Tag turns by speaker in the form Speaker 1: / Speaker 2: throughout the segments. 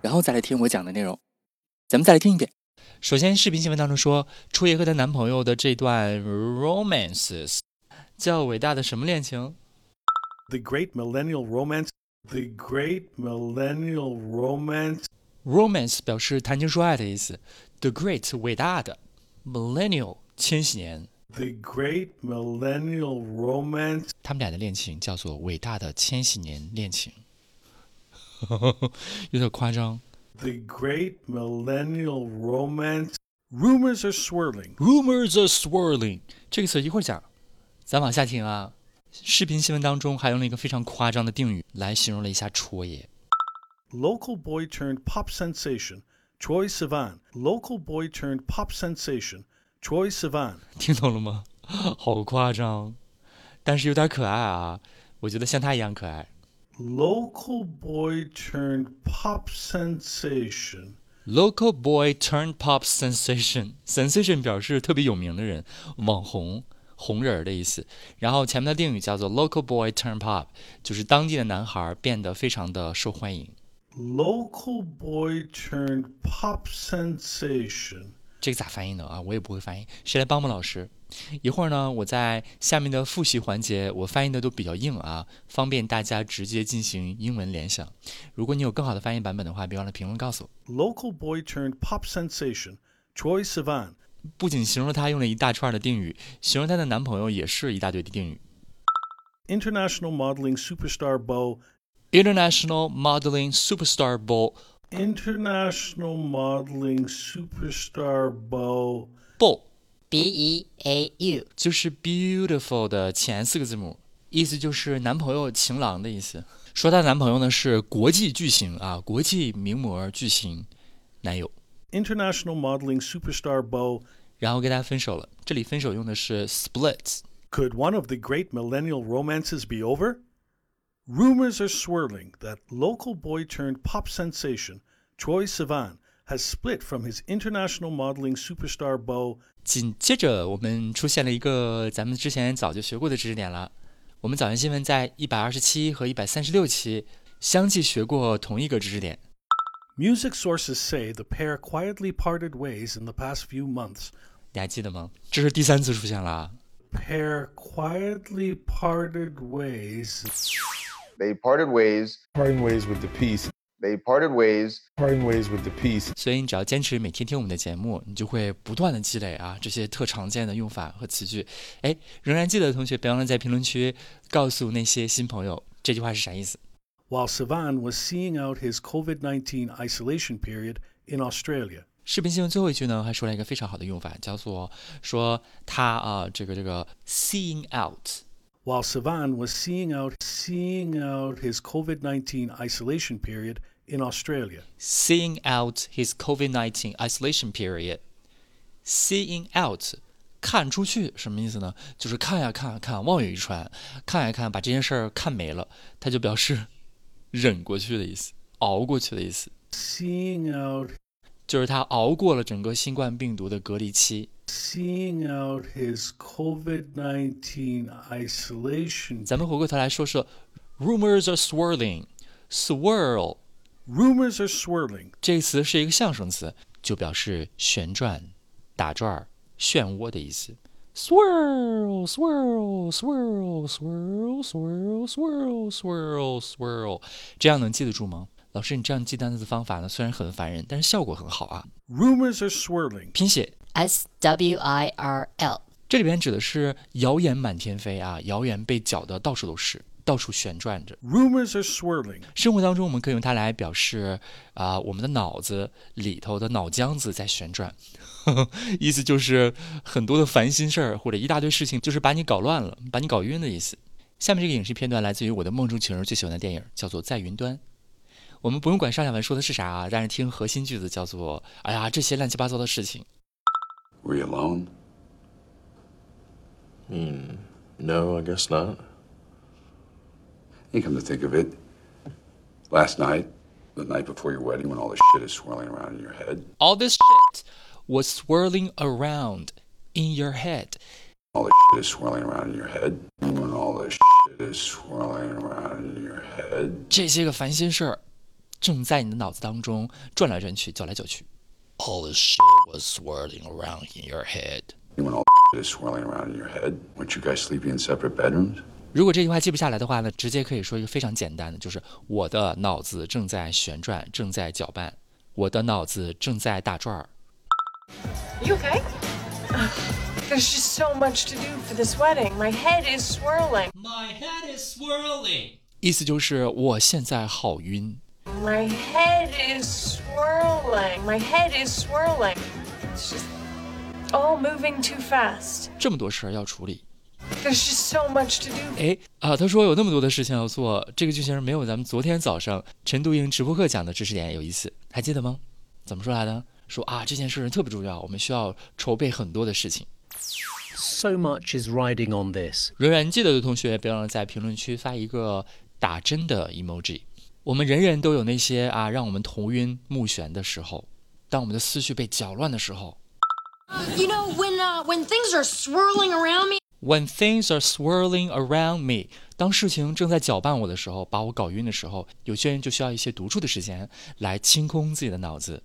Speaker 1: 然后再来听我讲的内容，咱们再来听一遍。首先，视频新闻当中说，初夜和她男朋友的这段 romances 叫伟大的什么恋情
Speaker 2: ？The Great Millennial Romance。The Great Millennial Romance。
Speaker 1: Romance 表示谈情说爱的意思。The Great 伟大的，Millennial 千禧年。
Speaker 2: The Great Millennial Romance。
Speaker 1: 他们俩的恋情叫做伟大的千禧年恋情。有点夸张。
Speaker 2: The great millennial romance. Rumors are swirling.
Speaker 1: Rumors are swirling. 这个词一会儿讲，咱往下听啊。视频新闻当中还用了一个非常夸张的定语来形容了一下戳爷。
Speaker 2: Local boy turned pop sensation Troy Sivan. Local boy turned pop sensation Troy Sivan.
Speaker 1: 听懂了吗？好夸张，但是有点可爱啊。我觉得像他一样可爱。
Speaker 2: Local boy turned pop sensation.
Speaker 1: Local boy turned pop sensation. Sensation 表示特别有名的人，网红、红人的意思。然后前面的定语叫做 local boy turned pop，就是当地的男孩变得非常的受欢迎。
Speaker 2: Local boy turned pop sensation.
Speaker 1: 这个咋翻译呢？啊，我也不会翻译，谁来帮帮老师？一会儿呢，我在下面的复习环节，我翻译的都比较硬啊，方便大家直接进行英文联想。如果你有更好的翻译版本的话，别忘了评论告诉我。
Speaker 2: Local boy turned pop sensation Troy Sivan
Speaker 1: 不仅形容他用了一大串的定语，形容他的男朋友也是一大堆的定语。
Speaker 2: International modeling superstar Bo
Speaker 1: International modeling superstar Bo
Speaker 2: international modeling superstar beau
Speaker 1: beau
Speaker 3: B E A U，
Speaker 1: 就是 beautiful 的前四个字母，意思就是男朋友、情郎的意思。说她男朋友呢是国际巨星啊，国际名模巨星男友。
Speaker 2: International modeling superstar beau，
Speaker 1: 然后跟他分手了。这里分手用的是 split。
Speaker 2: Could one of the great millennial romances be over? Rumors are swirling that local boy turned pop sensation Troye Sivan has split from his international modeling superstar beau.
Speaker 1: 紧接着，我们出现了一个咱们之前早就学过的知识点了。我们早间新闻在一百二十七和一百三十六期相继学过同一个知识点。
Speaker 2: Music sources say the pair quietly parted ways in the past few months.
Speaker 1: 你还记得吗？这是第三次出现了。
Speaker 2: Pair quietly parted ways.
Speaker 4: They parted ways.
Speaker 5: Parting ways with the peace.
Speaker 4: They parted ways.
Speaker 5: Parting ways with the peace.
Speaker 1: 所以你只要坚持每天听我们的节目，你就会不断的积累啊这些特常见的用法和词句。哎，仍然记得的同学，别忘了在评论区告诉那些新朋友这句话是啥意思。
Speaker 2: While Sivan was seeing out his COVID-19 isolation period in Australia，
Speaker 1: 视频新闻最后一句呢，还说了一个非常好的用法，叫做说他啊、呃，这个这个 seeing out。
Speaker 2: while Sivan was seeing out seeing out his COVID-19 isolation period in Australia.
Speaker 1: Seeing out his COVID-19 isolation period. Seeing out 看出去什么意思呢？就是看呀看看，望眼欲穿，看呀看，把这件事儿看没了，他就表示忍过去的意思，熬过去的意思。
Speaker 2: Seeing out
Speaker 1: 就是他熬过了整个新冠病毒的隔离期。
Speaker 2: Seeing out his COVID-19 isolation.
Speaker 1: 咱们回过头来说说，rumors are swirling. Swirl.
Speaker 2: Rumors are swirling.
Speaker 1: 这个词是一个象声词，就表示旋转、打转、漩涡的意思。Swirl, swirl, swirl, swirl, swirl, swirl, swirl, swirl. 这样能记得住吗？老师，你这样记单词的方法呢，虽然很烦人，但是效果很好啊。
Speaker 2: Rumors are swirling，
Speaker 1: 拼写
Speaker 3: S W I R L，
Speaker 1: 这里边指的是谣言满天飞啊，谣言被搅得到处都是，到处旋转着。
Speaker 2: Rumors are swirling，
Speaker 1: 生活当中我们可以用它来表示啊，我们的脑子里头的脑浆子在旋转，意思就是很多的烦心事儿或者一大堆事情，就是把你搞乱了，把你搞晕的意思。下面这个影视片段来自于我的梦中情人最喜欢的电影，叫做《在云端》。我们不用管上下文说的是啥啊，但是听核心句子叫做“哎呀，这些乱七八糟的事情
Speaker 6: Were you alone?
Speaker 7: Hmm. No, I guess not.
Speaker 6: You come to think of it, last night, the night before your wedding, when all this shit is swirling around in your head,
Speaker 1: All this shit was swirling around in your head。
Speaker 6: all this shit is swirling around in your head, when all this shit is swirling around in your head,
Speaker 1: 这些个烦心事儿正在你的脑子当中转来转去，走来走去。All this shit was swirling around in your head。
Speaker 6: when all shit is swirling around in your head, weren't you guys sleeping in separate bedrooms?
Speaker 1: 如果这句话记不下来的话呢，直接可以说一个非常简单的，就是我的脑子正在旋转，正在搅拌，我的脑子正在打转儿。
Speaker 8: You okay? There's just so much to do for this wedding. My head is swirling.
Speaker 1: My head is swirling。意思就是我现在好晕。
Speaker 8: My head is swirling. My head is swirling. It's just all moving too fast.
Speaker 1: 这么多事儿要处理
Speaker 8: ，There's just so much to do.
Speaker 1: 哎啊，他说有那么多的事情要做，这个剧情没有咱们昨天早上陈独英直播课讲的知识点有意思，还记得吗？怎么说来的？说啊，这件事特别重要，我们需要筹备很多的事情。
Speaker 9: So much is riding on this.
Speaker 1: 仍然记得的同学，别忘了在评论区发一个打针的 emoji。我们人人都有那些啊让我们头晕目眩的时候，当我们的思绪被搅乱的时候
Speaker 10: You know, when uh, when things are swirling around
Speaker 1: me,，When things are swirling around me，当事情正在搅拌我的时候，把我搞晕的时候，有些人就需要一些独处的时间来清空自己的脑子。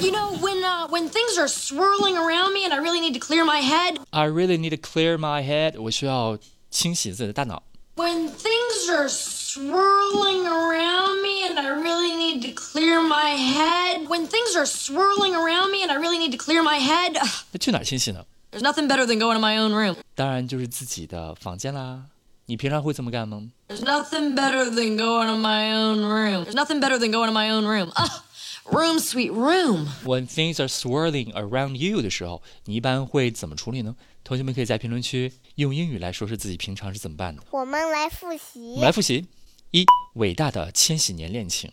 Speaker 10: you know, when uh, when things are swirling around me, and I really need to clear my head.
Speaker 1: I really need to clear my head，我需要清洗自己的大脑。
Speaker 10: When things are swirling around me, I really need to clear my head. When things are swirling around me, and I really need to clear my head.
Speaker 1: 那去哪儿清洗呢？
Speaker 10: There's nothing better than going to my own room.
Speaker 1: 当然就是自己的房间啦。你平常会这么干吗？
Speaker 10: There's nothing better than going to my own room. There's nothing better than going to my own room. Ah, room, sweet room.
Speaker 1: When things are swirling around you 的时候，你一般会怎么处理呢？同学们可以在评论区用英语来说说自己平常是怎么办的。
Speaker 11: 我们来复
Speaker 1: 我
Speaker 11: 习
Speaker 1: 们。来复习： 一、伟大的千禧年恋情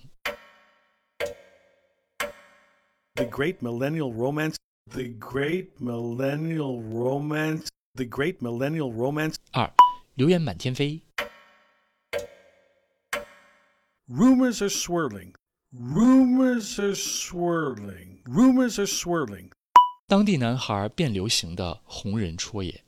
Speaker 2: ；The Great Millennial Romance. The Great Millennial Romance. The Great Millennial Romance.
Speaker 1: 二、流言满天飞
Speaker 2: ；Rumors are swirling. Rumors are swirling. Rumors are swirling.
Speaker 1: 当地男孩变流行的红人戳野；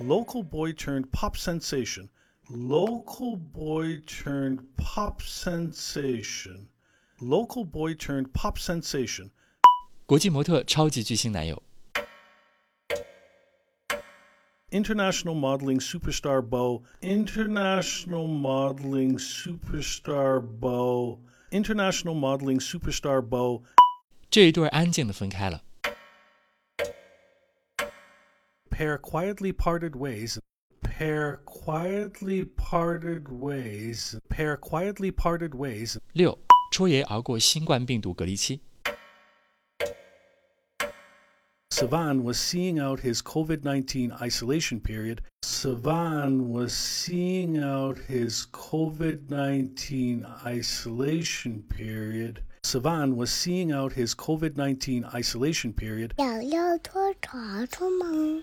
Speaker 2: Local boy turned pop sensation. Local boy turned pop sensation. Local boy turned pop sensation.
Speaker 1: 国际模特超级巨星男友。
Speaker 2: International modeling superstar beau. International modeling superstar beau. International modeling superstar beau.
Speaker 1: 这一对安静的分开了。
Speaker 2: pair quietly parted ways pair quietly parted ways pair quietly parted ways
Speaker 1: 六戳爷熬过新冠病毒隔离期
Speaker 2: Sivan was seeing out his COVID 19 isolation period. Sivan was seeing out his COVID 19 isolation period. Sivan was seeing out his COVID 19 isolation period.
Speaker 11: 想要脱查出吗?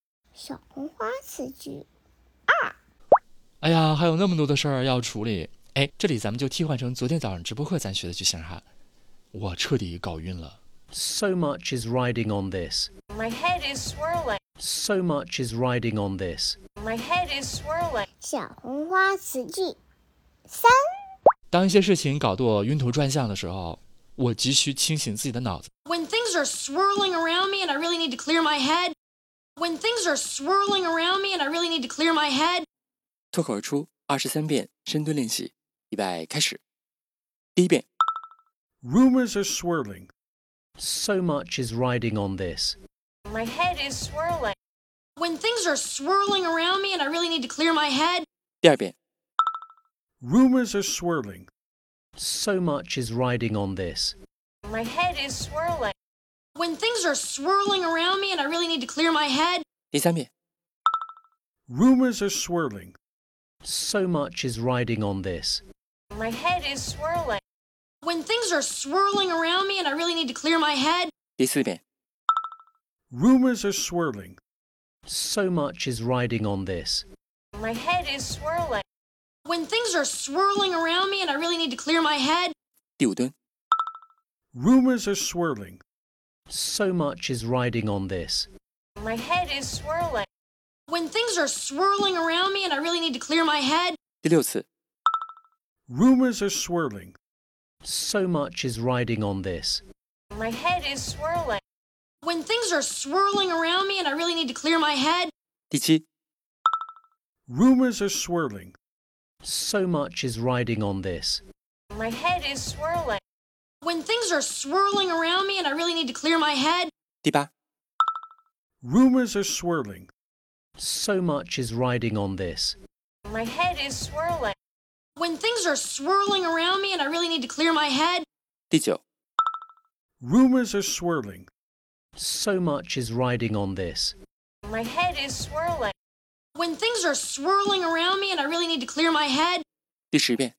Speaker 11: 小红花词句二
Speaker 1: 哎呀，还有那么多的事儿要处理。哎，这里咱们就替换成昨天早上直播课咱学的句型哈。我彻底搞晕了。
Speaker 9: So much is riding on this.
Speaker 8: My head is swirling.
Speaker 9: So much is riding on this.
Speaker 8: My head is swirling.
Speaker 11: 小红花词句三，
Speaker 1: 当一些事情搞得我晕头转向的时候，我急需清醒自己的脑子。
Speaker 10: When things are swirling around me, and I really need to clear my head. When things are swirling around me, and I really need to clear my head.
Speaker 1: 脱口而出二十三遍深蹲练习， 预备开始。第一遍
Speaker 2: Rumors are swirling.
Speaker 9: So much is riding on this.
Speaker 8: My head is swirling.
Speaker 10: When things are swirling around me and I really need to clear my head,
Speaker 1: 第二遍
Speaker 2: Rumors are swirling.
Speaker 9: So much is riding on this.
Speaker 8: My head is swirling.
Speaker 10: when things are swirling around me and I really need to clear my head,
Speaker 1: 第三遍
Speaker 2: Rumors are swirling.
Speaker 9: So much is riding on this.
Speaker 8: My head is swirling.
Speaker 10: when things are swirling around me and I really need to clear my head,
Speaker 1: 第四遍
Speaker 2: Rumors are swirling.
Speaker 9: So much is riding on this.
Speaker 8: My head is swirling.
Speaker 10: when things are swirling around me and I really need to clear my head,
Speaker 1: 第五蹲
Speaker 2: Rumors are swirling.
Speaker 9: So much is riding on this.
Speaker 8: My head is swirling.
Speaker 10: when things are swirling around me and I really need to clear my head,
Speaker 1: 第六次
Speaker 2: Rumors are swirling.
Speaker 9: So much is riding on this.
Speaker 8: My head is swirling.
Speaker 10: when things are swirling around me and I really need to clear my head,
Speaker 1: 第七
Speaker 2: Rumors are swirling.
Speaker 9: So much is riding on this.
Speaker 8: My head is swirling.
Speaker 10: when things are swirling around me and I really need to clear my head,
Speaker 1: 第八
Speaker 2: Rumors are swirling.
Speaker 9: So much is riding on this.
Speaker 8: My head is swirling.
Speaker 10: when things are swirling around me and I really need to clear my head,
Speaker 1: 第九
Speaker 2: Rumors are swirling.
Speaker 9: So much is riding on this.
Speaker 8: My head is swirling.
Speaker 10: when things are swirling around me and I really need to clear my head,
Speaker 1: 第十遍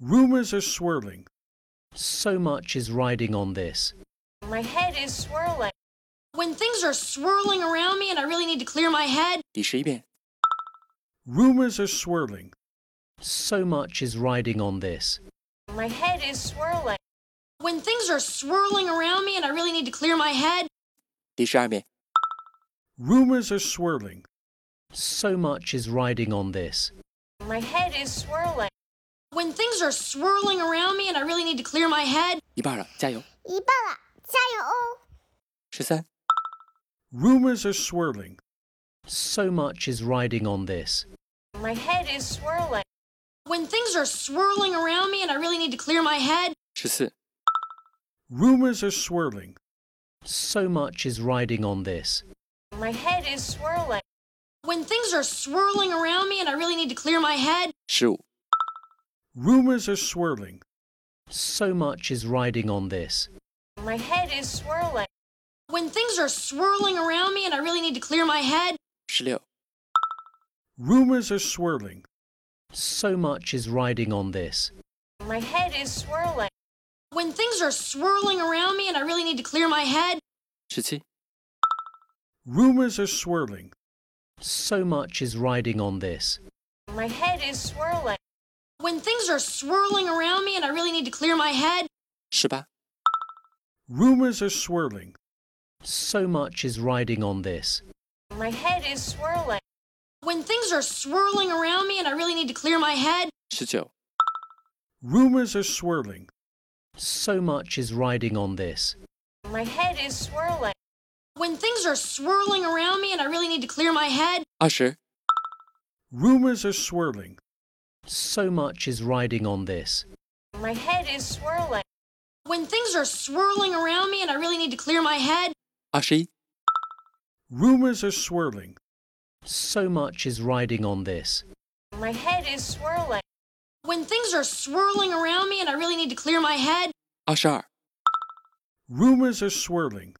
Speaker 2: Rumors are swirling.
Speaker 9: So much is riding on this.
Speaker 8: My head is swirling.
Speaker 10: when things are swirling around me and I really need to clear my head,
Speaker 1: 第十一遍
Speaker 2: Rumors are swirling.
Speaker 9: So much is riding on this.
Speaker 8: My head is swirling.
Speaker 10: when things are swirling around me and I really need to clear my head,
Speaker 1: 第十二遍
Speaker 2: Rumors are swirling.
Speaker 9: So much is riding on this.
Speaker 8: My head is swirling.
Speaker 10: when things are swirling around me and I really need to clear my head,
Speaker 1: 一半了，加油！
Speaker 11: 一半了，加油哦！
Speaker 1: 十三
Speaker 2: Rumors are swirling.
Speaker 9: So much is riding on this.
Speaker 8: My head is swirling.
Speaker 10: when things are swirling around me and I really need to clear my head,
Speaker 1: 十四
Speaker 2: Rumors are swirling.
Speaker 9: So much is riding on this.
Speaker 8: My head is swirling.
Speaker 10: when things are swirling around me and I really need to clear my head,
Speaker 1: 十五
Speaker 2: Rumors are swirling.
Speaker 9: So much is riding on this.
Speaker 8: My head is swirling.
Speaker 10: when things are swirling around me and I really need to clear my head,
Speaker 1: 十六
Speaker 2: Rumors are swirling.
Speaker 9: So much is riding on this.
Speaker 8: My head is swirling.
Speaker 10: when things are swirling around me and I really need to clear my head,
Speaker 1: 十七
Speaker 2: Rumors are swirling.
Speaker 9: So much is riding on this.
Speaker 8: My head is swirling.
Speaker 10: When things are swirling around me and I really need to clear my head.
Speaker 1: Shiba.
Speaker 2: Rumors are swirling.
Speaker 9: So much is riding on this.
Speaker 8: My head is swirling.
Speaker 10: When things are swirling around me and I really need to clear my head.
Speaker 1: 19.
Speaker 2: Rumors are swirling.
Speaker 9: So much is riding on this.
Speaker 8: My head is swirling.
Speaker 10: When things are swirling around me and I really need to clear my head.
Speaker 1: 20.
Speaker 2: Rumors are swirling.
Speaker 9: So much is riding on this.
Speaker 8: My head is swirling.
Speaker 10: When things are swirling around me and I really need to clear my head.
Speaker 1: Ashi.
Speaker 2: Rumors are swirling.
Speaker 9: So much is riding on this.
Speaker 8: My head is swirling.
Speaker 10: When things are swirling around me and I really need to clear my head.
Speaker 1: Ashar.
Speaker 2: Rumors are swirling.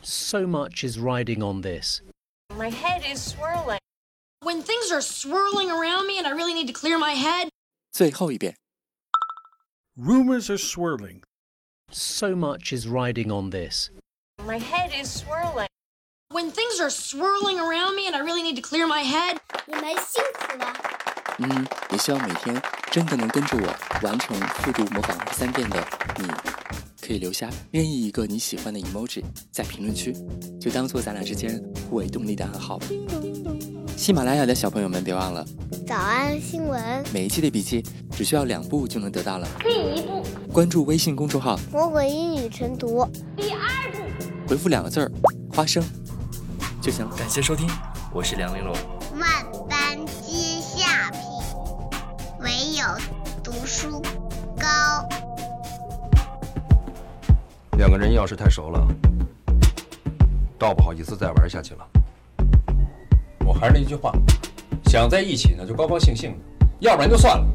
Speaker 9: So much is riding on this.
Speaker 8: My head is swirling
Speaker 10: when things are swirling around me and I really need to clear my head,
Speaker 1: 最后一遍
Speaker 2: Rumors are swirling.
Speaker 9: So much is riding on this.
Speaker 8: My head is swirling.
Speaker 10: when things are swirling around me and I really need to clear my head,
Speaker 11: 你们辛苦了。
Speaker 1: 嗯，也希望每天真的能跟着我完成复读模仿三遍的你，可以留下任意一个你喜欢的 emoji 在评论区，就当做咱俩之间互为动力的暗号吧。 喜马拉雅的小朋友们，别忘了
Speaker 11: 早安新闻，
Speaker 1: 每一期的笔记只需要两步就能得到了。
Speaker 11: 第一步，
Speaker 1: 关注微信公众号，
Speaker 11: 魔鬼英语晨读；
Speaker 12: 第二步，
Speaker 1: 回复两个字儿“花生”就行了。
Speaker 13: 感谢收听，我是梁玲珑。
Speaker 11: 万般皆下品，唯有读书高。
Speaker 12: 两个人要是太熟了，倒不好意思再玩下去了。
Speaker 13: 还是那句话，想在一起呢就高高兴兴的，要不然就算了。